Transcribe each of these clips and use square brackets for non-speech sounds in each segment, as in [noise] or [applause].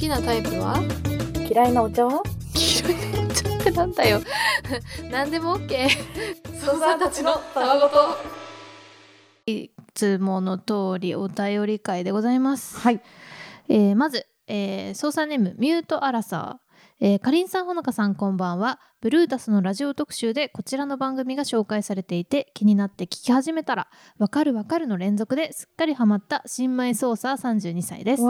きなタイプは？嫌いなお茶は？嫌いなお茶ってなんだよ。[laughs] 何でも OK ソー。サーたちのたわごと。いつもの通りお便り会でございます、はい。えーまず、えー、操作ネームミュートアラサー、えー、かりんさんほのかさんこんばんはブルータスのラジオ特集でこちらの番組が紹介されていて気になって聞き始めたらわかるわかるの連続ですっかりハマった新米操作32歳です。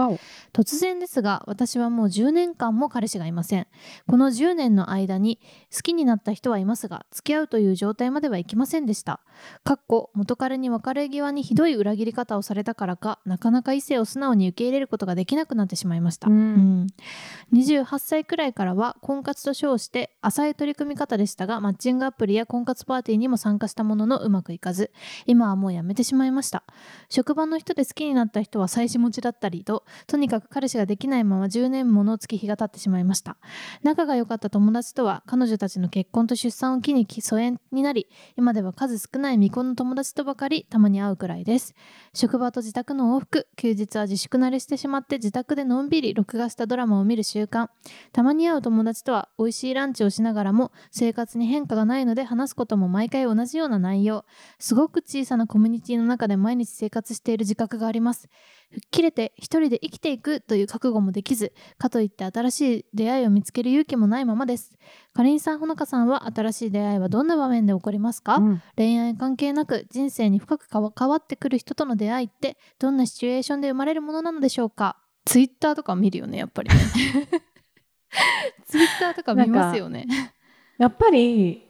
突然ですが私はもう10年間も彼氏がいません。この10年の間に好きになった人はいますが付き合うという状態まではいきませんでした。かっこ元彼に別れ際にひどい裏切り方をされたからかなかなか異性を素直に受け入れることができなくなってしまいました、うん。うん。28歳くらいからは婚活と称して浅い取り組み方でしたがマッチングアプリや婚活パーティーにも参加したもののうまくいかず今はもうやめてしまいました。職場の人で好きになった人は妻子持ちだったりととにかく彼氏ができないまま10年もの月日が経ってしまいました。仲が良かった友達とは彼女たちの結婚と出産を機に疎遠になり今では数少ない未婚の友達とばかりたまに会うくらいです。職場と自宅の往復休日は自粛慣れしてしまって自宅でのんびり録画したドラマを見る習慣。たまに会う友達とは美味しいランチをしながらも生活に変化がないので話すことも毎回同じような内容。すごく小さなコミュニティの中で毎日生活している自覚があります。吹っ切れて一人で生きていくという覚悟もできずかといって新しい出会いを見つける勇気もないままです。かりんさんほのかさんは新しい出会いはどんな場面で起こりますか、うん。恋愛関係なく人生に深く関わってくる人との出会いってどんなシチュエーションで生まれるものなのでしょうか？ツイッターとか見るよねやっぱりね。[laughs] ツイッターとか見ますよねやっぱり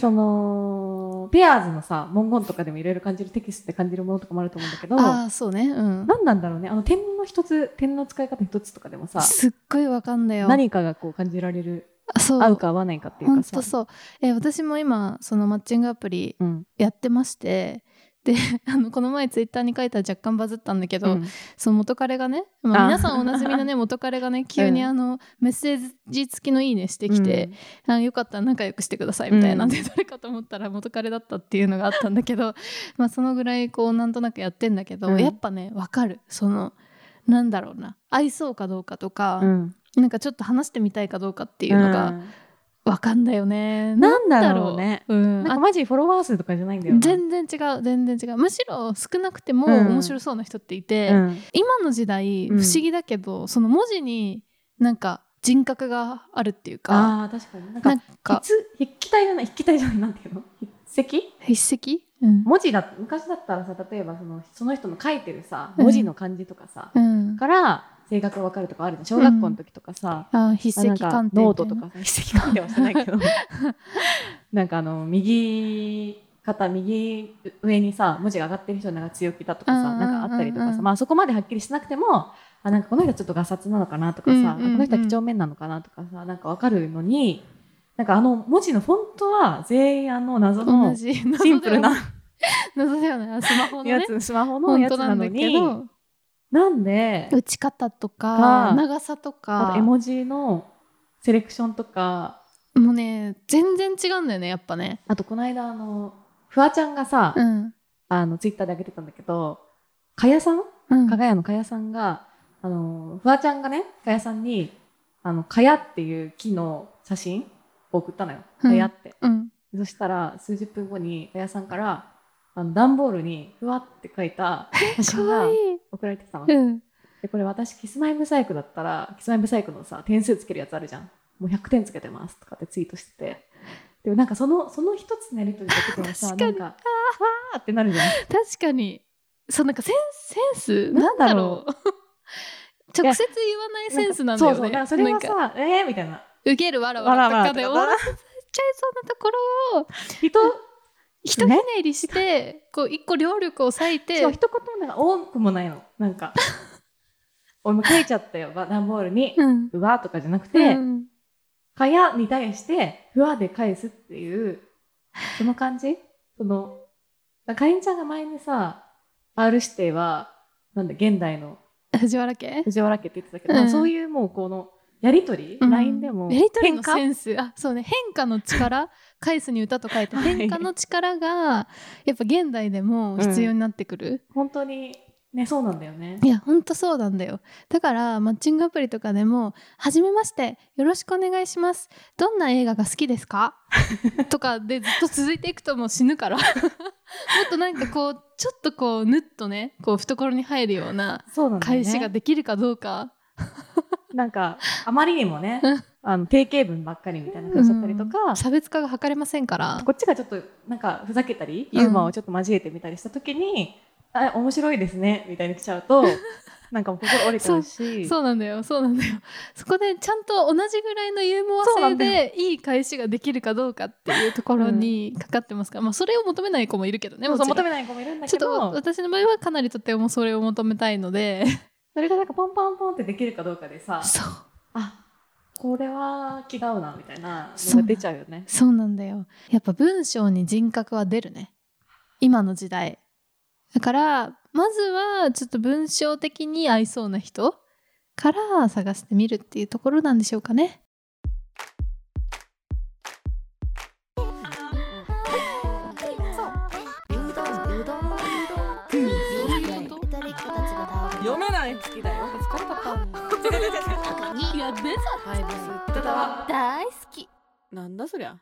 そのペアーズのさ文言とかでもいろいろ感じるテキストで感じるものとかもあると思うんだけどああそうね。うん。何なんだろうね。あの点の一つ点の使い方一つとかでもさすっごいわかんだよ。何かがこう感じられるあそう。合うか合わないかっていうかさ。とそう、えー私も今そのマッチングアプリうん。やってましてで [laughs] あのこの前ツイッターに書いたら若干バズったんだけど、うん。その元彼がね、まあ、あ。皆さんおなじみのね [laughs] 元彼がね急にあの、メッセージ付きの「いいね」してきて、あよかったら仲良くしてくださいみたいなん。で、うん誰かと思ったら元彼だったっていうのがあったんだけど [laughs] まあそのぐらいこうなんとなくやってんだけど、うん。やっぱねわかる。そのなんだろうな愛そうかどうかとか、うん。なんかちょっと話してみたいかどうかっていうのがうんわかんだよね。なんだろうね。う。ん。あなんかマジフォロワー数とかじゃないんだよな。全然違う。全然違う。むしろ少なくてもうん。面白そうな人っていて、うん。今の時代うん。不思議だけど、その文字になんか人格があるっていうかああ確かに。なんか筆筆記体じゃない筆記体じゃないなんていうの？筆跡？筆跡？うん、文字だ昔だったらさ例えばそのその人の書いてるさうん。文字の漢字とかさ、うん、から性格が分かるとかあるじゃん小学校の時とかさ、あ筆あなんか跡鑑定ノートとかさ。筆跡鑑定はしてないけど。[laughs] なんかあの右肩右上にさ文字が上がってる人なんか強気だとかさうんうんなんかあったりとかさ、うんうんまあそこまではっきりしなくてもあなんかこの人ちょっとガサツなのかなとかさ、うんうんうん。この人は几帳面なのかなとかさなんか分かるのになんかあの文字のフォントは全員あの謎同のじ。シンプルな謎だよね。スマホのね。やつ、スマホの本やつなの当なんだけにどなんで？打ち方とかか長さとあかと絵文字のセレクションとか。もうね全然違うんだよねやっぱね。あとこの間あのフワちゃんがさ、うん。あのツイッターで上げてたんだけどかやさん？うん。かがやのかやさんがあのフワちゃんがねかやさんにあのかやっていう木の写真を送ったのよ。うん。かやって、うん。そしたら数十分後にかやさんからあの段ボールにふわって書いた写真が送られてきたの。うん。でこれ私キスマイブサイクだったらキスマイブサイクのさ点数つけるやつあるじゃん。もう100点つけてますとかってツイートしてて。でもなんかそのその一つのやりとりだけでもさなんかわーってなるじゃん。確かに。そうなんかセンセンス？なんだろう。直接言わないセンスなんだよね。そうそうそれはさえー、みたいな。受けるわらわらとかで終わらせちゃいそうなところを。人ひとひねりしてこう一個両力を割いてそう一言もなんか多くもないの。なんか [laughs] 俺も書いちゃったよ。ば段ボールにうん。うわーとかじゃなくうて、ん。かやに対してふわで返すっていうその感じ？そのかりんちゃんが前にさ R 指定はなんだ現代の藤原家？藤原家って言ってたけど、うん。まあそういうもうこのやりとり、うん。LINE でも？やりとりのセンス？あそうね。変化の力？[laughs] 返すに歌と書いて。はい。変化の力がやっぱ現代でも必要になってくる、本当に？ねそうなんだよね。いやほんとそうなんだよ。だからマッチングアプリとかでも「はじめましてよろしくお願いします。どんな映画が好きですか? [laughs]」とかでずっと続いていくともう死ぬから。[laughs] もっとなんかこうちょっとこうぬっとねこう懐に入るような返しができるかどうか、なんかあまりにもねうん。あの定型文ばっかりみたいな感じだったりとか、差別化が図れませんから。こっちがちょっとなんかふざけたりうん。ユーモアをちょっと交えてみたりした時に「あ面白いですね」みたいに来ちゃうと [laughs] なんかもう心折れちゃうし。そうなんだよ。そうなんだよ。そこでちゃんと同じぐらいのユーモア性でいい返しができるかどうかっていうところにかかってますから、まあそれを求めない子もいるけどねもちろん。求めない子もいるんだちょっとけど私の場合はかなりとてもそれを求めたいのでそれがなんかポンポンポンってできるかどうかでさそう。あこれは気が合うなみたいなそう。のが出ちゃうよね。そうなんだよ。やっぱ文章に人格は出るね。今の時代。だからまずはちょっと文章的に合いそうな人から探してみるっていうところなんでしょうかね好きだよ疲れた [laughs] いや別大好き。なんだそりゃ。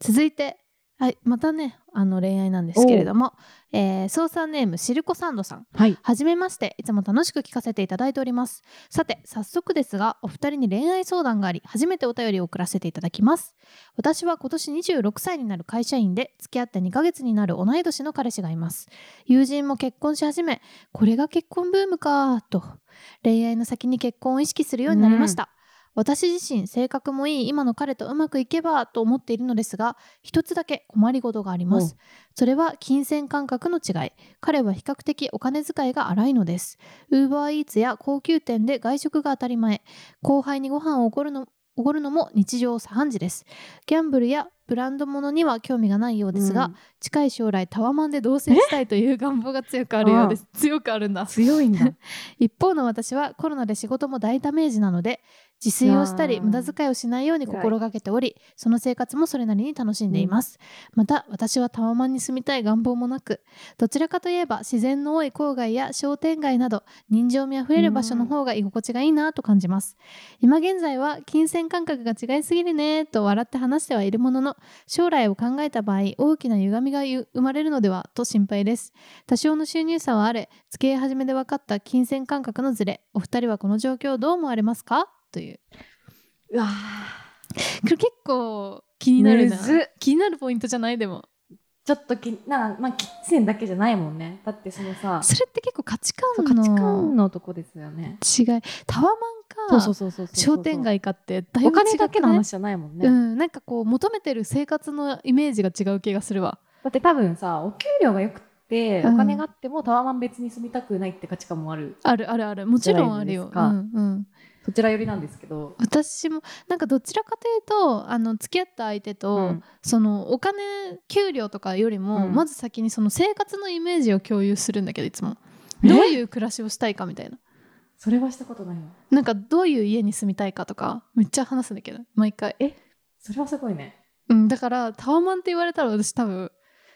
続いてはいまたねあの恋愛なんですけれども、えー、操作ネームシルコサンドさん。はい。はじめましていつも楽しく聞かせていただいております。さて早速ですがお二人に恋愛相談があり初めてお便りを送らせていただきます。私は今年26歳になる会社員で付き合って2ヶ月になる同い年の彼氏がいます。友人も結婚し始めこれが結婚ブームかと恋愛の先に結婚を意識するようになりました、私自身性格もいい今の彼とうまくいけばと思っているのですが一つだけ困りごとがあります。それは金銭感覚の違い。彼は比較的お金遣いが荒いのです。ウーバーイーツや高級店で外食が当たり前。後輩にご飯をおごるのおごるのも日常茶飯事です。ギャンブルやブランド物には興味がないようですが、うん。近い将来タワマンで同棲したいという願望が強くあるようです。強くあるんだ。強いんだ。[laughs] 一方の私はコロナで仕事も大ダメージなので自炊をしたり無駄遣いをしないように心がけておりその生活もそれなりに楽しんでいます、また私はタワマンに住みたい願望もなくどちらかといえば自然の多い郊外や商店街など人情味あふれる場所の方が居心地がいいなと感じます。今現在は金銭感覚が違いすぎるねと笑って話してはいるものの将来を考えた場合大きな歪みが生まれるのではと心配です。多少の収入差はあれ付き合い始めで分かった金銭感覚のズレお二人はこの状況をどう思われますか？という。うわこれ結構気になるな。むずっ。気になるポイントじゃない？でも。ちょっときなまあ金銭だけじゃないもんね。だってそのさ、それって結構価値観そう価値観ののとこですよね。違い。タワマンかそうそうそう商店街かってだいぶお金だけの話じゃないもんね。うん、なんかこう求めてる生活のイメージが違う気がするわ。だって多分さ、お給料が良くて、うん。お金があってもタワマン別に住みたくないって価値観もある。あるあるある。もちろんあるよ、うんうん、そちら寄りなんですけど。私もなんかどちらかというとあの付き合った相手と、うん。そのお金給料とかよりも、うん。まず先にその生活のイメージを共有するんだけどいつも。え？どういう暮らしをしたいかみたいな。それはしたことないわ。なんかどういう家に住みたいかとかめっちゃ話すんだけど毎回、それはすごいね。うん、だからタワマンって言われたら私多分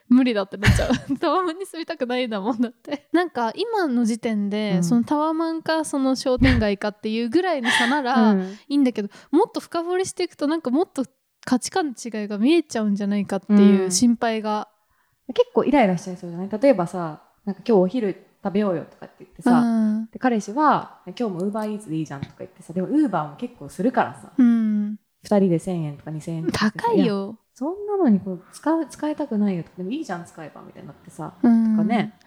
無理だってなっちゃう。[laughs] タワマンに住みたくないんだもんだって。なんか今の時点で、うん。そのタワマンかその商店街かっていうぐらいの差なら、うん。いいんだけどもっと深掘りしていくとなんかもっと価値観の違いが見えちゃうんじゃないかっていううん。心配が、結構イライラしちゃいそうじゃない？例えばさ、なんか今日お昼食べようよとかって言ってさ、うん。で彼氏は今日もウーバーイーツでいいじゃんとか言ってさ、でもウーバーも結構するからさ、うん、2人で1000円とか2000円とか高い。よ、そんなのにこう使う使いたくないよとか、でもいいじゃん使えばみたいになってさ、うん。とかね。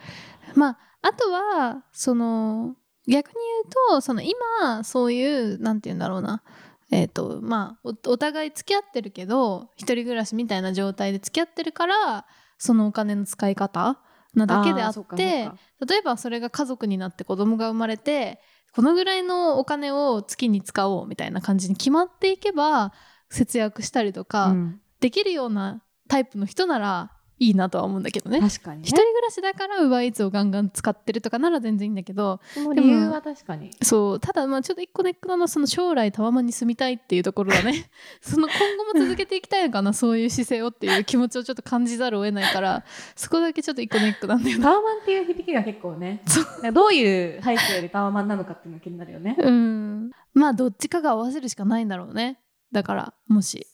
まああとはその逆に言うとその今そういうなんて言うんだろうな。えっ、とまあおお互い付き合ってるけど一人暮らしみたいな状態で付き合ってるからそのお金の使い方なだけであって例えばそれが家族になって子供が生まれてこのぐらいのお金を月に使おうみたいな感じに決まっていけば節約したりとか、うんできるようなタイプの人ならいいなとは思うんだけどね。確かにね。一人暮らしだから UberEats をガンガン使ってるとかなら全然いいんだけど。理由は確かにそうただまあちょっと一個ネックなのはその将来タワマンに住みたいっていうところだね [laughs] その今後も続けていきたいのかなそういう姿勢をっていう気持ちをちょっと感じざるを得ないからそこだけちょっと一個ネックなんだよね。タワマンっていう響きが結構ねなんかどういう背景でタワマンなのかっていうのが気になるよね。うん。まあどっちかが合わせるしかないんだろうね。だからもし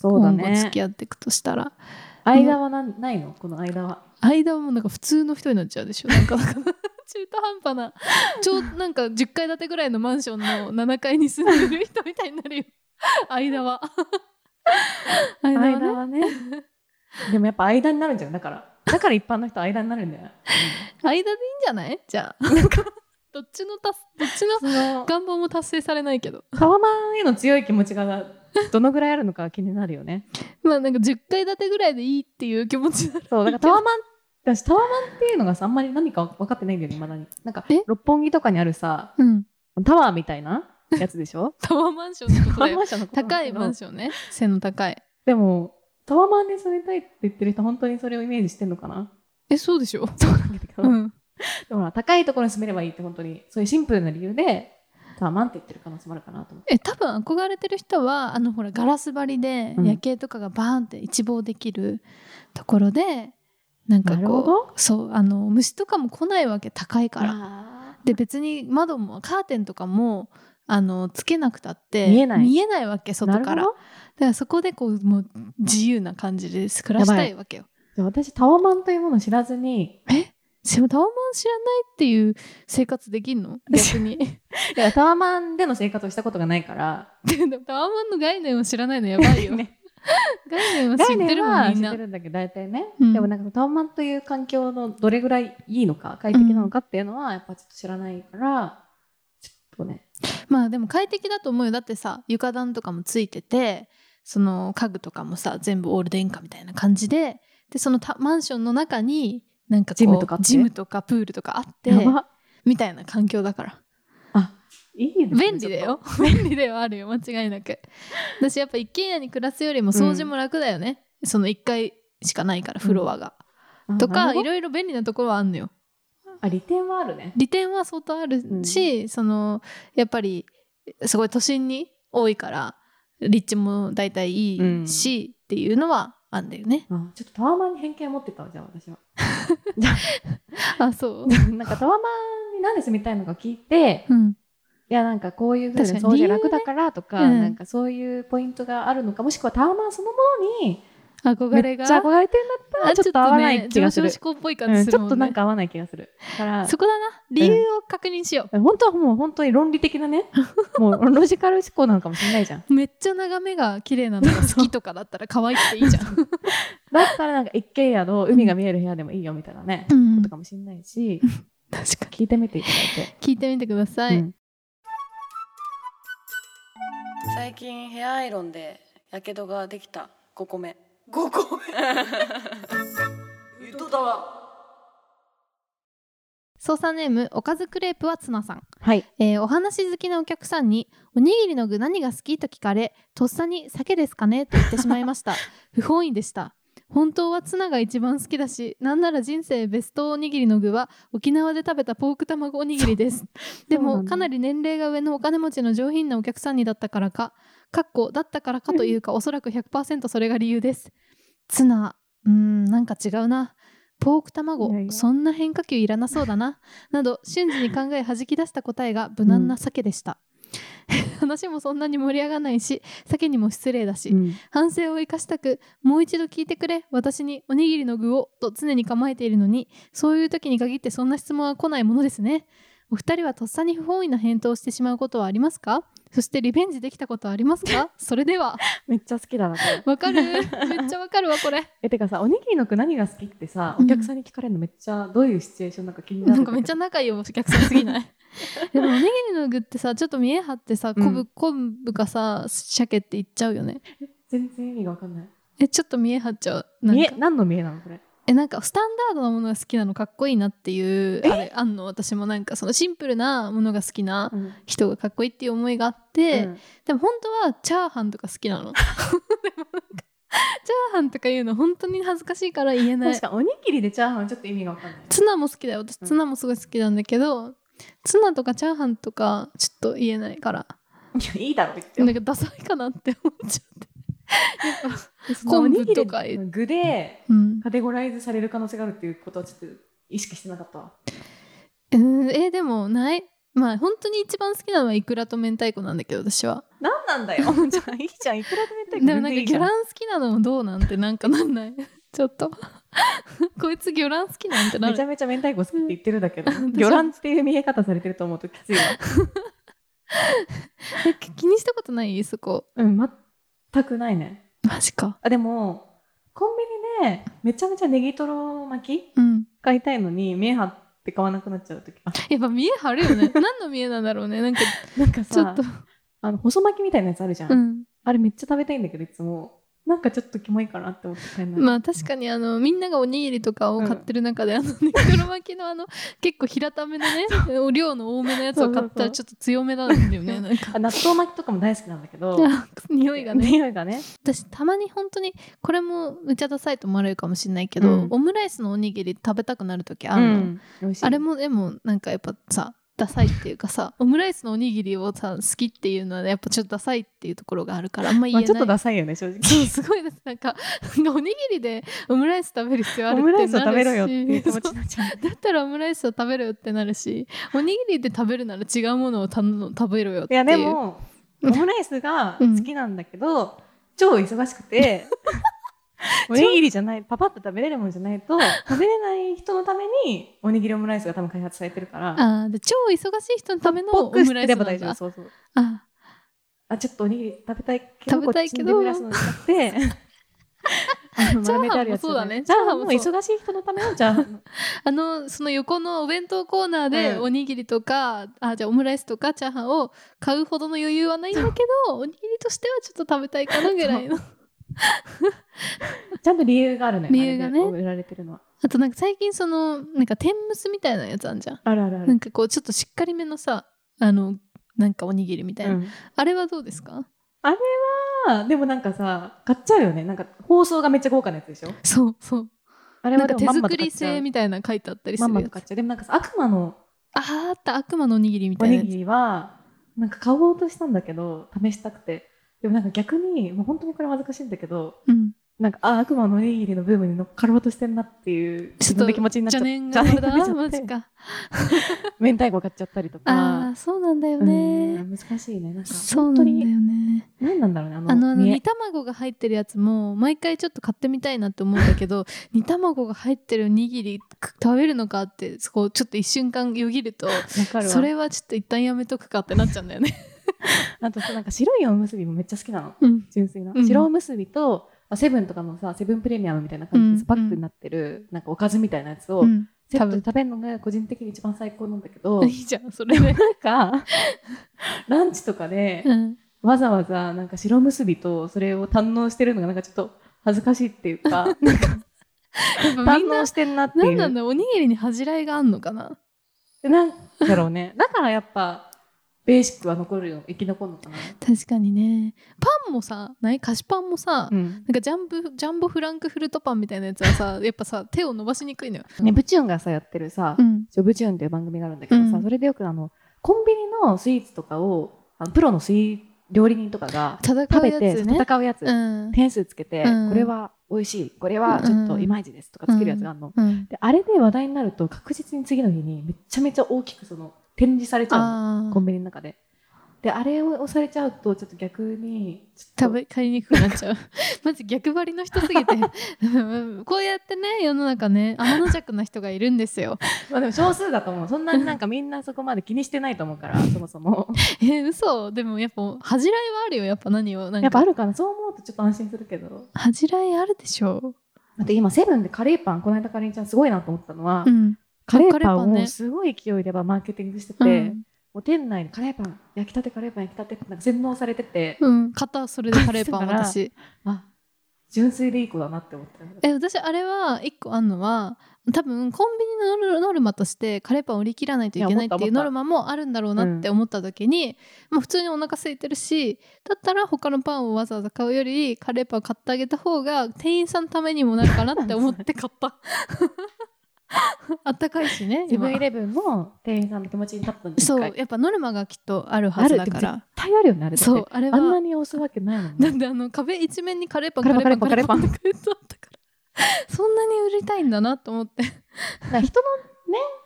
そうだ今後付ねき合っていくとしたら。間はなんないの？この間は。間はもうなんか普通の人になっちゃうでしょ。なんか [laughs] なんか中途半端な。超なんか10階建てぐらいのマンションの7階に住んでる人みたいになるよ。間は。[laughs] 間はね。ね。でもやっぱ間になるんじゃん。だからだから一般の人は間になるんだよ、[laughs] 間でいいんじゃない？じゃあ。なんか。どっちのたすどっちの願望も達成されないけど。タワマンへの強い気持ちが [laughs] どのぐらいあるのか気になるよね。まあなんか10階建てぐらいでいいっていう気持ちだそうだからタワマン私タワマンっていうのがさあんまり何か分かってないんだよね。まだになんかえ六本木とかにあるさうん。タワーみたいなやつでしょ？[laughs] タワーマンションってことだよ。タワーマンションのことなんだ高いマンションね背の高い。でもタワマンで住みたいって言ってる人本当にそれをイメージしてんのかな？えそうでしょ。そうなんだけど、うん。でも高いところに住めればいいって本当にそういうシンプルな理由でタワマンって言ってる可能性もあるかなと思って。え多分憧れてる人はあのほらガラス張りでうん。夜景とかがバーンって一望できるところでなんかなるほこど。うそうあの虫とかも来ないわけ高いから。らで別に窓もカーテンとかもあのつけなくたって見えない。見えないわけ外から。だからそこでこうもう自由な感じで暮らしたいわけよ。ど私タワマンというものを知らずにでもタワマン知らないっていう生活できんの？[laughs] 逆に。いやタワマンでの生活をしたことがないから。タワマンの概念を知らないのやばいよ、[laughs] ね。概念は知ってるもん概念は知っみんなてるんだけど大体ね、うん。でもなんかタワマンという環境のどれぐらいいいのか快適なのかっていうのはやっぱちょっと知らないからちょっとね。まあでも快適だと思うよ。だってさ床暖とかもついててその家具とかもさ全部オール電化みたいな感じででそのたマンションの中になんかジムとかジムとかプールとかあってみたいな環境だから。あいいね。便利だよ。[laughs] 便利ではあるよ。間違いなく。私やっぱ一軒家に暮らすよりも掃除も楽だよね、その1階しかないからフロアが、ちょっとかいろいろ便利なところはあんのよ。あ利点はあるね。利点は相当あるし、そのやっぱりすごい都心に多いから立地も大体いいし、っていうのはあんだよね。あちょっとタワマンに偏見を持ってたわじゃあ私は [laughs] あそう。[laughs] なんかタワマンになんで住みたいのか聞いてうん、いやなんかこういうふうに。掃除楽だからとか、ねうん。なんかそういうポイントがあるのかもしくはタワマンそのものに憧れが？めっちゃ憧れてるんだったらちょっと合わない気がする、ね、上昇志向っぽい感うんちょっ。となんか合わない気がするだから。そこだな。理由を確認しよ本当はもう本当に論理的なね [laughs] もうロジカル思考なのかもしれないじゃん。う。めっちゃ眺めが綺麗なのが好きとかだったら可愛くていいじゃん。だったらなんか一軒家の海が見える部屋でもいいよみたいなね、うん。ことかもしれないし確か聞いてみていただいて、に。聞いてみてください。うん。最近ヘアアイロンでやけどができた5個目5個目ゆとだわ。操作ネームおかずクレープはツナさん。はい。えーお話好きなお客さんに「おにぎりの具何が好き?」と聞かれとっさに「鮭ですかね?」と言ってしまいました。[laughs] 不本意でした本当はツナが一番好きだしなんなら人生ベストおにぎりの具は沖縄で食べたポーク卵おにぎりです。でもかなり年齢が上のお金持ちの上品なお客さんにだったからかかっこだったからかというかおそらく100%それが理由です。ツナうーんなんか違うな。ポーク卵そんな変化球いらなそうだな。など瞬時に考え弾き出した答えが無難な鮭でした、[laughs] 話もそんなに盛り上がらないし鮭にも失礼だし、うん。反省を生かしたくもう一度聞いてくれ私におにぎりの具をと常に構えているのにそういう時に限ってそんな質問は来ないものですね。お二人はとっさに不本意な返答をしてしまうことはありますか？そしてリベンジできたことはありますか？[laughs] それでは。めっちゃ好きだなわかる？[laughs] めっちゃわかるわこれ。えてかさおにぎりの具何が好きってさうん。お客さんに聞かれるのめっちゃどういうシチュエーションなんか気になるなんかめっちゃ仲いいお客さんすぎない？でもおにぎりの具ってさちょっと見え張ってさうん。昆布昆布かさ鮭って言っちゃうよね。全然意味がわかんない。えちょっと見え張っちゃう？なんか。見え何の見えなのこれ？えなんかスタンダードなものが好きなのかっこいいなっていうあれあんの私もなんかそのシンプルなものが好きなうん。人がかっこいいっていう思いがあって、うん。でも本当はチャーハンとか好きなの。[laughs] でもなんかャーハンとか言うの本当に恥ずかしいから言えない。確かおにぎりでチャーハンちょっと意味がわかんない。ツナも好きだよ。私うんツナもすごい好きなんだけど、ツナとかチャーハンとかちょっと言えないから。いやいいだろ言ってなんかダサいかなって思っちゃって。[laughs] 昆布とか具でうん、カテゴライズされる可能性があるっていうことはちょっと意識してなかった？わうん、えでもない。まあ本当に一番好きなのはイクラと明太子なんだけど私は。何なんだよ。[laughs] じゃあいいじゃん。いくらで明太子でもなんか全然いいじゃん。魚卵好きなのもどうなんてなんかなんない。ちょっと [laughs] こいつ魚卵好きなんてなる。めちゃめちゃ明太子好きって言ってるだけど [laughs] うん魚卵っていう見え方されてると思うときついわ。[laughs] え気にしたことない？そこ。うん全くないね。マジか。あでもコンビニでめちゃめちゃネギトロ巻きうん。買いたいのに見え張って買わなくなっちゃう時あ。やっぱ見え張るよね。何の見えなんだろうね。なんかなんかさちょっと。あの細巻きみたいなやつあるじゃん、うん。あれめっちゃ食べたいんだけどいつもなんかちょっとキモいかなって思って買えない、まあ確かにあのみんながおにぎりとかを買ってる中で、あのネギトロ巻きのあの結構平ためのねお量の多めのやつを買ったらちょっと強めなんだよね。[laughs] 納豆巻きとかも大好きなんだけど。あ匂いがね。匂いがね。私たまに本当にこれもめっちゃダサいと思われるかもしれないけど、うん。オムライスのおにぎり食べたくなる時あるの、うん。あれもでもなんかやっぱさダサいっていうかさオムライスのおにぎりをさ好きっていうのはやっぱちょっとダサいっていうところがあるからあんま言えない、まあちょっとダサいよね正直。そうすごいですなんかおにぎりでオムライス食べる必要あるってなるし。オムライスを食べろよっていう気持ちになっちゃう。だったらオムライスを食べろよってなるしおにぎりで食べるなら違うものをたの食べろよっていう。いやでも [laughs] オムライスが好きなんだけど、超忙しくておにぎりじゃないパパッと食べれるものじゃないと食べれない人のためにおにぎりオムライスが多分開発されてるから。あ超忙しい人のためのオムライスなそうそう。ああちょっとおにぎり食べたいけど食べたいけどこっちにデミグラスの使って [laughs] そうだね。チャーハンも忙しい人のためのチャーハン。[laughs] あのその横のお弁当コーナーでうん。おにぎりとか、あじゃあオムライスとかチャーハンを買うほどの余裕はないんだけどおにぎりとしてはちょっと食べたいかなぐらいの [laughs] ちゃんと理由があるのよ理由がね。あれで売られてるのは。あとなんか最近そのなんか天むすみたいなやつあんじゃん。あるある。あるなんかこうちょっとしっかりめのさあのなんかおにぎりみたいな、うん。あれはどうですか？あでもなんかさ買っちゃうよね。なんか包装がめっちゃ豪華なやつでしょ？そうそう。あれなんか手はでもまんま作りと買っちゃう。製みたいなの書いてあったりすまんるやつ。まと買っちゃう。でもなんかさ悪魔のあーあった。悪魔のおにぎりみたいなやつ。おにぎりはなんか買おうとしたんだけど試したくてでもなんか逆にもう本当にこれ恥ずかしいんだけどうん。なんかあ悪魔のおにぎりのブームに乗っかろうとしてんなっていう自分の気持ちになっちゃ邪ってマジか。[laughs] 明太子買っちゃったりとあか。あそうなんだようねん難しいね。なんかそうなんだよ本当にね何なんだろうねあのあの煮卵が入ってるやつも毎回ちょっと買ってみたいなって思うんだけど [laughs] 煮卵が入ってるおにぎりく食べるのかってこうちょっと一瞬間よぎるとそれはちょっと一旦やめとくかってなっちゃうんだよね。[laughs] あとさなんか白いおむすびもめっちゃ好きなの。うん、純粋な、うん。白おむすびとあセブンとかのさセブンプレミアムみたいな感じでパックになってる、なんかおかずみたいなやつを、うん、セットで食べる。のが個人的に一番最高なんだけど [laughs] いいじゃんそれで。なんかランチとかでうん。わざわざなんか白むすびとそれを堪能してるのがなんかちょっと恥ずかしいっていうか [laughs] なんか堪能してんなっていう。何なんだおにぎりに恥じらいがあんのかな？なんだろうね。だからやっぱベーシックは残るよ生き残るのかな、確かにね。パンもさない？菓子パンもさ、うん。なんかジャンボジャンボフランクフルトパンみたいなやつはさ [laughs] やっぱさ手を伸ばしにくいのよ。ね、ブチューンがさやってるさ、うん。ジョブチューンっていう番組があるんだけどさ、うん。それでよくあのコンビニのスイーツとかをあのプロのスイ料理人とかが戦食べうやてつね。戦うやつ、うん。点数つけて、うん。これは美味しいこれはちょっといまいちですとかつけるやつがあるの、うん、であれで話題になると確実に次の日にめちゃめちゃ大きくその展示されちゃうコンビニの中で。であれを押されちゃうとちょっと逆に食べ買いにくくなっちゃう。[laughs] マジ逆張りの人すぎて。[laughs] こうやってね世の中ね天の弱な人がいるんですよ。[laughs] まあでも少数だと思う。そんなになんかみんなそこまで気にしてないと思うからそもそも。え嘘。でもやっぱ恥じらいはあるよやっぱ何を。なんかやっぱあるかな。そう思うとちょっと安心するけど。恥じらいあるでしょ。だって今セブンでカレーパンこの間カレンちゃんすごいなと思ったのは、うんカレーパンをすごい勢いでマーケティングしてて、うん。もう店内にカレーパン焼きたてカレーパン焼きたてってなんか洗脳されてて、うん。肩それでカレーパン [laughs] 私。あ純粋でいい子だなって思ってえ私あれは一個あんのは多分コンビニのノルマとしてカレーパン売り切らないといけないっていうノルマもあるんだろうなって思った時に、まあ、普通にお腹空いてるしだったら他のパンをわざわざ買うよりカレーパンを買ってあげた方が店員さんのためにもなるかなって思って買った [laughs] [laughs] あったかいしね今セブンイレブンも店員さんの気持ちに立ったんですそうやっぱノルマがきっとあるはずだから。絶対あるよねあれそうあれは。あんなに押すわけないもんね。なんであの壁一面にカレーパンカレーパンカレーパンカレーパン。カレーパンってたからそんなに売りたいんだなと思って。人のね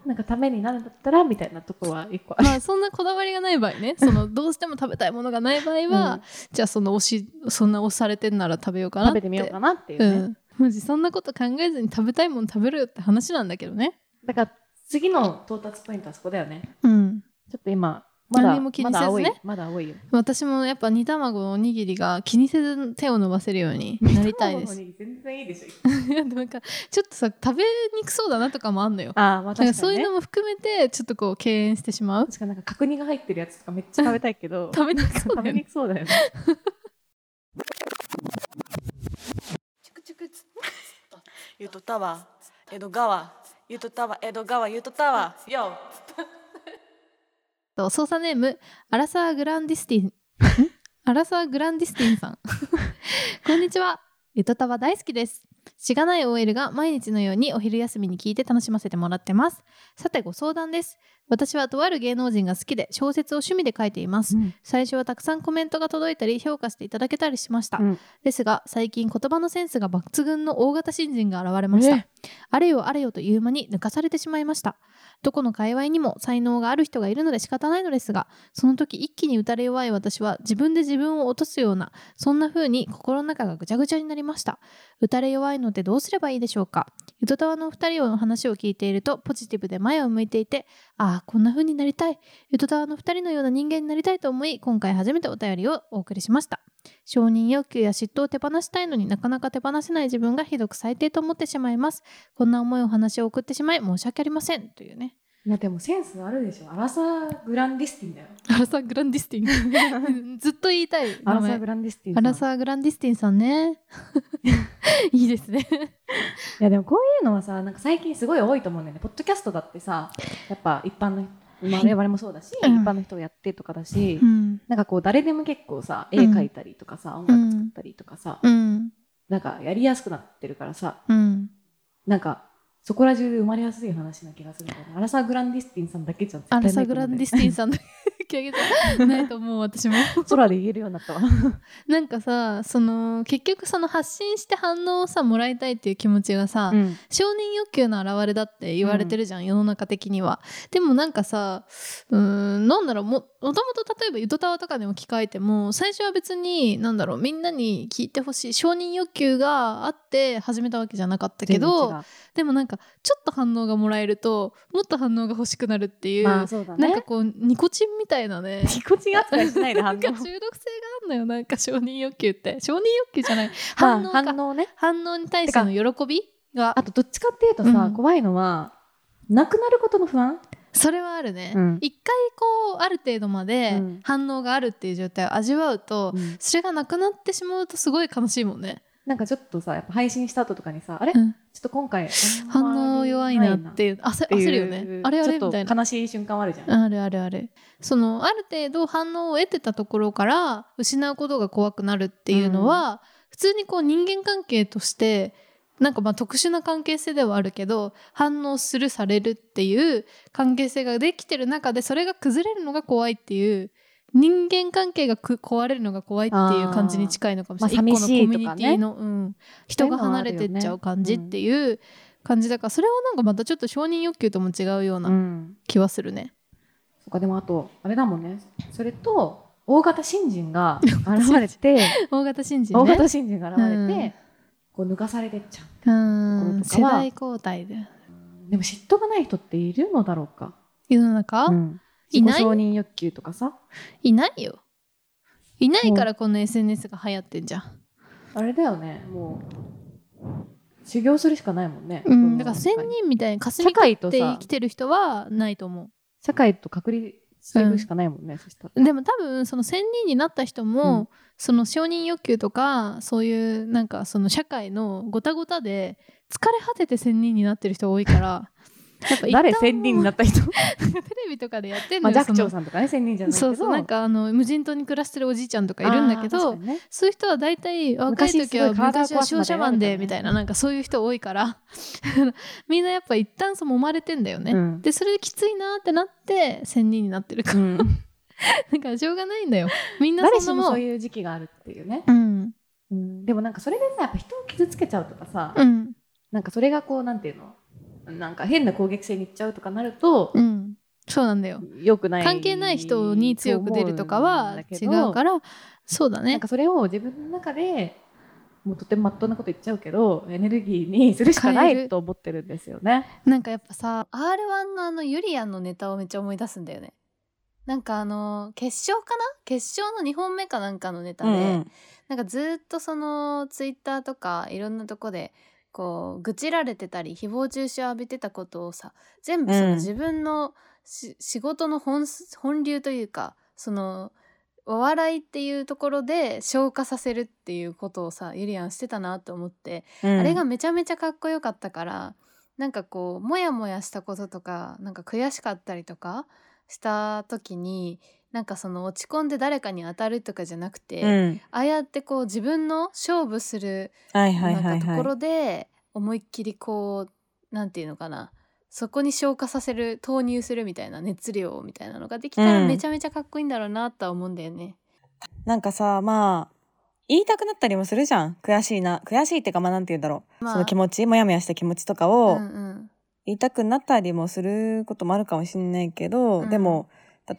なんかためになるんだったらみたいなとこは一個まあそんなこだわりがない場合ね。[laughs] そのどうしても食べたいものがない場合は、うん。じゃあその押しそんな押されてんなら食べようかなって。食べてみようかなっていうね、うんマジそんなこと考えずに食べたいもの食べるよって話なんだけどね。だから次の到達ポイントはそこだよね。うん。ちょっと今まだ何も気にせずね。まだ青い。まだ青いよ。私もやっぱ煮卵のおにぎりが気にせず手を伸ばせるように [laughs] なりたいです。卵のおにぎり全然いいでしょ。いやでもなんかちょっとさ食べにくそうだなとかもあんのよ。ああまあね、そういうのも含めてちょっとこう敬遠してしまう。確かになんか角煮が入ってるやつとかめっちゃ食べたいけど。[laughs] 食べにくそうだよね [laughs] ゆとたわ。江戸川。ゆとたわ。江戸川。ゆとたわ。よと操作ネームアラサー・グランディスティン。アラサー・グランディスティンさん。[laughs] こんにちは。ゆとたわ大好きです。しがない OL が毎日のようにお昼休みに聞いて楽しませてもらってます。さてご相談です。私はとある芸能人が好きで小説を趣味で書いています、うん。最初はたくさんコメントが届いたり評価していただけたりしました、うん。ですが最近言葉のセンスが抜群の大型新人が現れました、えあれよあれよという間に抜かされてしまいました。どこの界隈にも才能がある人がいるので仕方ないのですがその時一気に打たれ弱い私は自分で自分を落とすようなそんな風に心の中がぐちゃぐちゃになりました。打たれ弱いのでどうすればいいでしょうか。ゆとたわのお二人の話を聞いているとポジティブで前を向いていてああこんな風になりたい。ゆとたわの二人のような人間になりたいと思い今回初めてお便りをお送りしました。承認欲求や嫉妬を手放したいのになかなか手放せない自分がひどく最低と思ってしまいます。こんな思いを話を送ってしまい申し訳ありません。というね。いやでもセンスあるでしょ。アラサーグランディスティンだよ。アラサー・グランディスティン。[laughs] ずっと言いたい。アラサーグランディスティンアラサー・グランディスティンさんね。[laughs] いいですね。いやでもこういうのはさなんか最近すごい多いと思うんだよね。ポッドキャストだってさやっぱ一般のまあ我々もそうだし、うん。一般の人がやってとかだし、うん。なんかこう誰でも結構さ絵うん。描いたりとかさ、音楽作ったりとかさ、うん。なんかやりやすくなってるからさうん。なんかそこら中で生まれやすい話な気がするからね。アラサー・グランディスティンさんだけじゃ絶対ないアラサー・グランディスティンさんだけ。あげたないと思う私も空で言えるようになったわなんかさその結局その発信して反応をさもらいたいっていう気持ちがさ、うん承認欲求の表れだって言われてるじゃん、世の中的にはでもなんかさうーんなんだろうももともと例えばゆとたわとかでも聞かれても最初は別になんだろうみんなに聞いてほしい承認欲求があって始めたわけじゃなかったけどでもなんかちょっと反応がもらえるともっと反応が欲しくなるっていう、まあうねなんかこうニコチンみたいなね。[laughs] ニコチン扱いしないで反応なんか中毒性があんのよなんか承認欲求って。承認欲求じゃない。まあ反応か。反応ね。反応に対しての喜びが。あとどっちかっていうとさ、うん。怖いのはなくなることの不安？それはあるね、うん。一回こうある程度までうん。反応があるっていう状態を味わうと、うん。それがなくなってしまうとすごい悲しいもんね、なんかちょっとさやっぱ配信した後とかにさあれ、うん。ちょっと今回反応弱いなっていう焦焦るよね。あれあれ？みたいな。と悲しい瞬間はあるじゃん、あるあるある。そのある程度反応を得てたところから失うことが怖くなるっていうのは、普通にこう人間関係としてなんかまあ特殊な関係性ではあるけど反応するされるっていう関係性ができてる中でそれが崩れるのが怖いっていう人間関係がく壊れるのが怖いっていう感じに近いのかもしれない、まあ一個のコミュニ寂しいとかね。ティの、うん、人が離れてっちゃう感じっていう感じだからそれはなんかまたちょっと承認欲求とも違うよううなん。気はするね。そっかでもあとあれだもんね。それと大型新人が [laughs] 現れて大型新人ね。大型新人が現れて、うん。こう抜かされてっちゃう。うん。世代交代で。でも嫉妬がない人っているのだろうか、世の中、うんいない？承認欲求とかさ。いないよ。いないからこの SNS が流行ってんじゃん、あれだよね。もう修行するしかないもんね、うん、だから仙人みたいに霞社みって生きてる人はないと思社会と隔離していくしかないもんね、そしたら。うでも多分その仙人になった人も、うん。その承認欲求とかそういうなんかその社会のごたごたで疲れ果てて仙人になってる人多いから [laughs] やっぱ誰仙人になった人？テレビとかでやってんまあのよ、寂聴さんとかね仙人じゃないそうそうなんかあの無人島に暮らしてるおじいちゃんとかいるんだけどねそういう人は大体若い昔時は昔は商社マンでみたいな。なんかそういう人多いから。[laughs] みんなやっぱ一旦そう揉まれてんだよね、うん。でそれできついなってなって仙人になってるから、うん。[laughs] だからしょうがないんだよ。みんなそんなもん。そういう時期があるっていうね、うん。うん、でもなんかそれでさやっぱ人を傷つけちゃうとかさ、うん。なんかそれがこうなんていうの？なんか変な攻撃性にいっちゃうとかなるとうん。そうなんだよ。良くない関係ない人に強く出るとかは違うかららそうだね。なんかそれを自分の中でもうとてもまっとうなこと言っちゃうけどエネルギーにするしかないと思ってるんですよね。なんかやっぱさ R1 のあのユリアンのネタをめっちゃ思い出すんだよね。なんかあの決勝かな？決勝の2本目かなんかのネタで、なんかずっとそのツイッターとかいろんなとこでこう愚痴られてたり誹謗中傷浴びてたことをさ全部そうん。の自分のし、仕事の本流というかそのお笑いっていうところで消化させるっていうことをさゆりやんしてたなと思って、うん。あれがめちゃめちゃかっこよかったからなんかこうモヤモヤしたこととかなんか悔しかったりとかした時になんかその落ち込んで誰かに当たるとかじゃなくて、うん。ああやってこう自分の勝負する。なんかところで思いっきりこうなんていうのかな。そこに消化させる投入するみたいな熱量みたいなのができたらうん。めちゃめちゃかっこいいんだろうなとは思うんだよね。なんかさまあ言いたくなったりもするじゃん。悔しいな。悔しいってかまあなんて言うんだろう、まあ。その気持ちモヤモヤした気持ちとかうをんうん。言いたくなったりもすることもあるかもしれないけど、うん。でも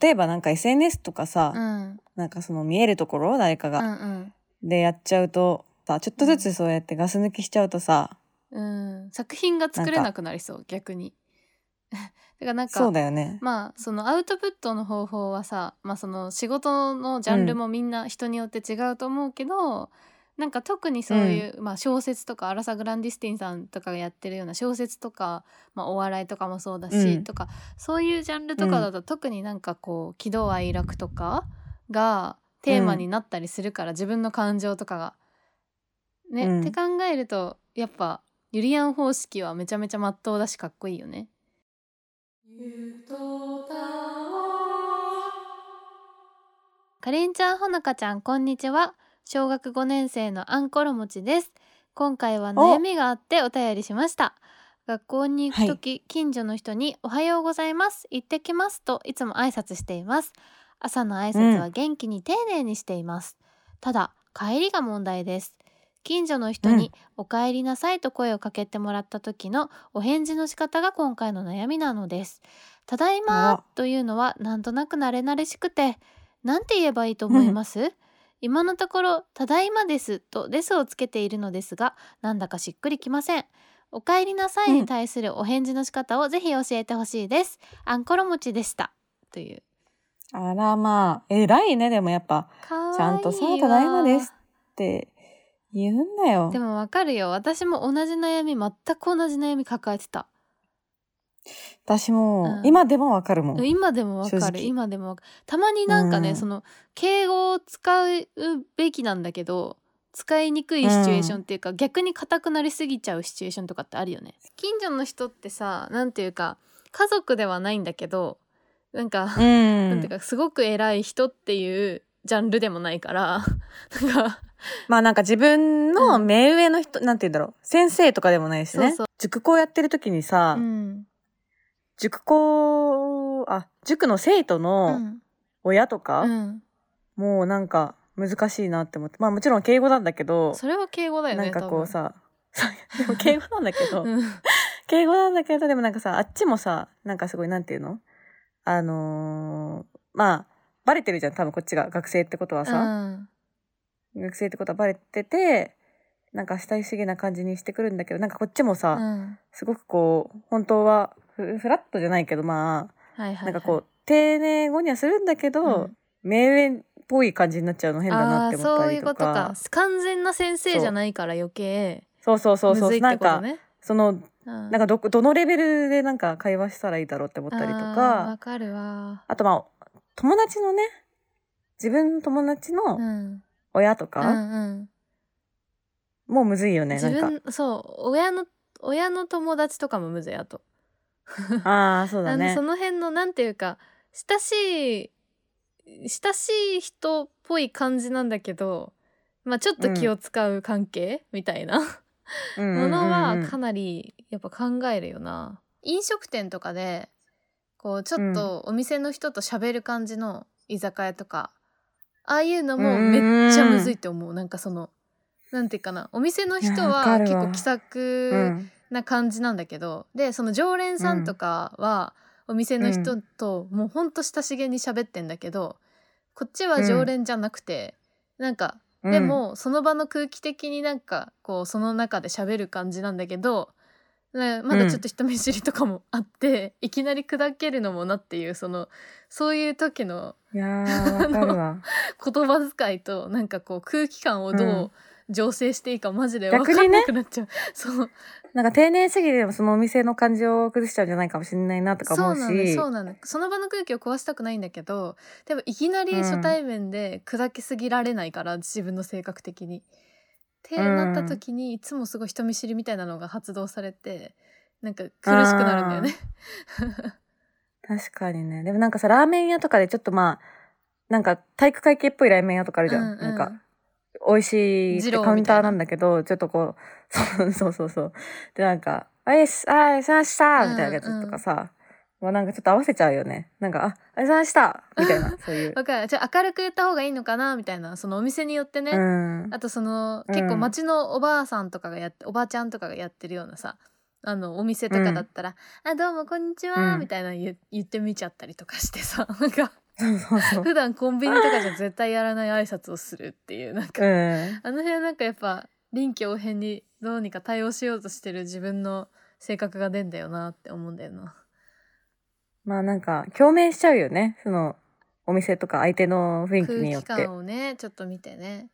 例えばなんか SNS とかさ、うん。なんかその見えるところ誰かうが、ん。でやっちゃうとさちょっとずつそうやってガス抜きしちゃうとさ、うん。うん作品が作れなくなりそう逆に。[laughs] だからなんかそうだよね。まあそのアウトプットの方法はさ、まあ、その仕事のジャンルもみんな人によって違うと思うけど、なんか特にそういう、まあ、小説とかアラサ・グランディスティンさんとかがやってるような小説とか、まあ、お笑いとかもそうだし、うん。とかそういうジャンルとかだと、特になんかこう喜怒哀楽とかがテーマになったりするから、自分の感情とかが。ね、うん。って考えるとやっぱユリアン方式はめちゃめちゃまっとうだしかっこいいよね。かりんちゃんほのかちゃんこんにちは小学5年生のあんころもちです。今回は悩みがあってお便りしました。学校に行くとき、近所の人におはようございます行ってきますといつも挨拶しています。朝の挨拶は元気に丁寧にしています、ただ帰りが問題です。近所の人にお帰りなさいと声をかけてもらった時のお返事の仕方が今回の悩みなのですただいあまらというのはなんとなく慣れ慣れしくてなんて言えばいいと思います、今のところ「ただいまです」と「です」をつけているのですがなんだかしっくりきません。お帰りなさいに対するお返事の仕方をぜひ教えてほしいです、あんころもちでした。という。あらまあ偉いねでもやっぱ。ちゃんとさ「ただいまです」って言うんだよ。で。もわかるよ。私も同じ悩み全く同じ悩み抱えてた私も、うん。今でもわかるもん。今でもわかる。今でもわかる。たまになんかね、うん。その敬語を使うべきなんだけど使いにくいシチュエーションっていうか、逆に硬くなりすぎちゃうシチュエーションとかってあるよね。近所の人ってさなんていうか家族ではないんだけどなんか、うん。[laughs] なんていうかすごく偉い人っていうジャンルでもないから [laughs] なんかまあなんか自分の目上の人、なんて言うんだろう。先生とかでもないしね。そうそう。塾講やってる時にさ、うん塾講あ塾の生徒うのん。親とか、うん。もうなんか難しいなって思って。まあもちろん敬語なんだけどそれは敬語だよねなんかこうさでも敬語なんだけど、うん。[laughs] 敬語なんだけどでもなんかさあっちもさなんかすごいなんていうの？あのーまあバレてるじゃん多分こっちが学生ってことはさ、うん。学生ってことはバレててなんか親しげな感じにしてくるんだけどなんかこっちもさ、うん。すごくこう本当はフフラットじゃないけどまはいはいはい。あなんかこう丁寧語にはするんだけど、うん。目上っぽい感じになっちゃうの変だなって思ったあーそういうりとかことか。完全な先生じゃないから余計そうそうそうそう。むずいっなんかそのうん。なんかどどのレベルでなんか会話したらいいだろうって思ったりとか。わかるわ。あとまあ友達のね自分の友達うのん。う親とか、んうん。もうむずいよね自なんか。分そう親の親の友達とかもむずいあと [laughs] ああそうだね。あのその辺のなんていうか親しい親しい人っぽい感じなんだけどまあちょっと気を使う関係、みたいなものはかなりやっぱ考えるよな。飲食店とかでこうちょっとお店の人と喋る感じの居酒屋とか、ああいうのもめっちゃむずいって思う。なんかそのなんていうかな。お店の人は結構気さくな感じなんだけど、でその常連さんとかは、お店の人ともうほんと親しげに喋ってんだけどこっちは常連じゃなくて、なんかで、もその場の空気的になんかこうその中で喋る感じなんだけどねまだちょっと人見知りとかもあって、いきなり砕けるのもなっていうそのそういう時の [laughs] 言葉遣いとなんかこう空気感をどうう醸成していいかマジで分かんなくなっちゃう。[laughs] そうなんか丁寧すぎてもそのお店の感じを崩しちゃうんじゃないかもしれないなとか思うし。そうなのそうなのその場の空気を壊したくないんだけどでもいきなり初対面で砕けすぎられないから、自分の性格的に。ってなった時に、いつもすごい人見知りみたいなのが発動されてなんか苦しくなるんだよね。確かにね。でもなんかさラーメン屋とかでちょっとまあなんか体育会系っぽいラーメン屋とかあるじゃん、うんうん。なんか美味しいってカウンターななんだけどちょっとこうそうそうそうそう。でなんか「あいすあいしました」みたいなやつとかさ、もうなんかちょっと合わせちゃうよね。なんか「ああいしました」みたいな [laughs] そういう。わかる。じゃあ明るく言った方がいいのかなみたいな。そのお店によってね、うん。あとそのうん。結構町のおばあさんとかがやって、おばあちゃんとかがやってるようなさあのお店とかだったら「あどうもこんにちは」うん。みたいな言言ってみちゃったりとかしてさなんか普段コンビニとかじゃ絶対やらない挨拶をするっていうなんか、うん。あの辺なんかやっぱ臨機応変にどうにか対応しようとしてる自分の性格が出んだよなって思うんだよな。まあなんか共鳴しちゃうよね。そのお店とか相手の雰囲気空によって。気感をねちょっと見てね。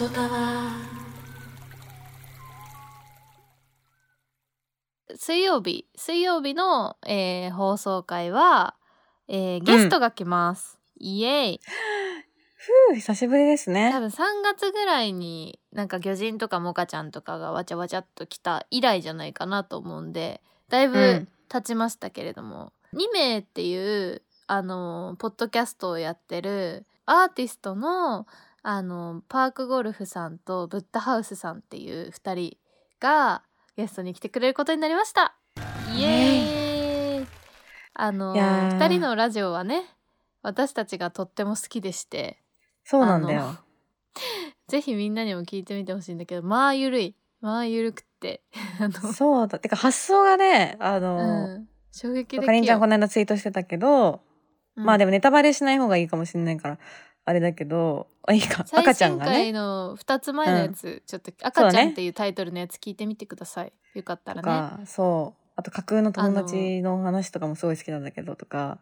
ゆとたわ水曜日水曜日の、えー放送回は、えーゲストが来ます、イエーイふう久しぶりですね。多分3月ぐらいになんか魚人とかモカちゃんとかがわちゃわちゃっと来た以来じゃないかなと思うんでだいうぶん。経ちましたけれども、2名っていうあのポッドキャストをやってるアーティストのあのパークゴルフさんとブッダハウスさんっていう2人がゲストに来てくれることになりました。イエーイ。あのいやー。2人のラジオはね私たちがとっても好きでして。そうなんだあよ [laughs] ぜひみんなにも聞いてみてほしいんだけどまあゆるい。まあゆるくって。[laughs] そうだ。てか発想がねあうの、ん、衝撃的よ。かりんちゃんこの間ツイートしてたけど、まあでももネタバレしない方がいいかもしれないからあれだけどあいいか。赤ちゃんが最新回ねの2つ前のやつ、ちょっと「そうだね赤ちゃん」っていうタイトルのやつ聞いてみてください。よかったとらね。かそう。あと架空の友達の話とかもすごい好きなんだけどとか。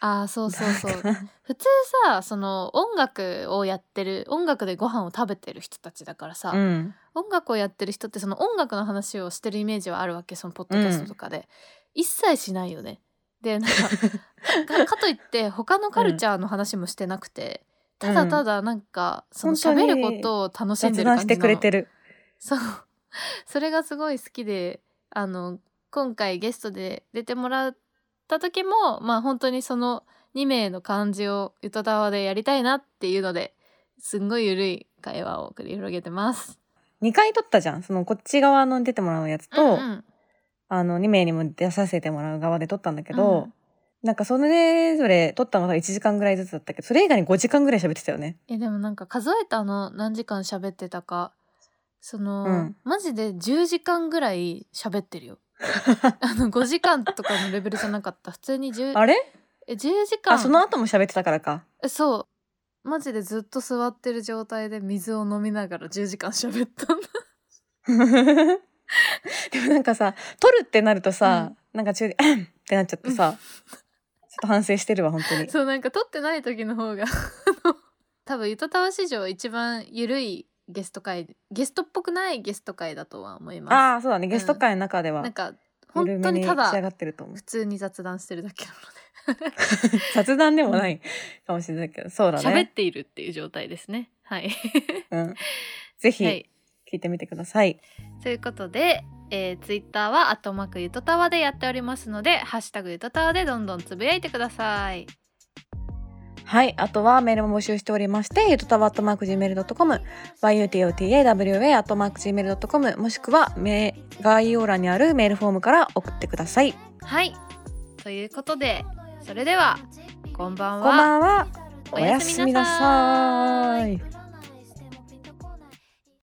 ああそうそうそう。普通さその音楽をやってる音楽でご飯を食べてる人たちだからさ、うん。音楽をやってる人ってその音楽の話をしてるイメージはあるわけそのポッドキャストとかで、一切しないよね。でなんか [laughs] かかといって他のカルチャーの話もしてなくて、ただただなんかその本当に喋ることを楽しんでる感じしてくれてる。そう。[laughs] それがすごい好きであの今回ゲストで出てもらった時もまあ本当にその2名の感じをゆとたわでやりたいなっていうのですんごいゆるい会話を繰り広げてます。2回撮ったじゃん。そのこっち側の出てもらうやつと、うんうん。あの2名にも出させてもらう側で撮ったんだけど、うんなんかそれぞれ撮ったのが1時間ぐらいずつだったけどそれ以外に5時間ぐらい喋ってたよね。いやでもなんか数えたの何時間喋ってたかその、うん。マジで10時間ぐらい喋ってるよ。[laughs] あの5時間とかのレベルじゃなかった。普通に 10, あれ？え10時間。あその後も喋ってたからか。えそう。マジでずっと座ってる状態で水を飲みながら10時間喋ったんだ。[laughs] でもなんかさ撮るってなるとさ、なんか中で「うんってなっちゃってさ、ちょっと反省してるわ本当に。そうなんか撮ってない時の方が多分ゆとたわ史上一番ゆるいゲスト会ゲストっぽくないゲスト会だとは思います。ああそうだね。ゲスト会の中では、なんか本当にただ仕上がってると思う。普通に雑談してるだけな [laughs] 雑談でもないかもしれないけどそうだので喋っね、ているっていう状態ですね。はい、うん、ぜひはい、聞いてみてください。ということで、えー、ツイッターは「アットマークゆとたわ」でやっておりますので「ハッシュタグゆとたわ」でどんどんつぶやいてくださいはい。あとはメールも募集しておりまして、ゆとたわ .gmail.com、yutotawa アットマーク gmail.com、もしくはメ概要欄にあるメールフォームから送ってください。はいということでそれではこんばんはこんばんは。おおやすみなさい。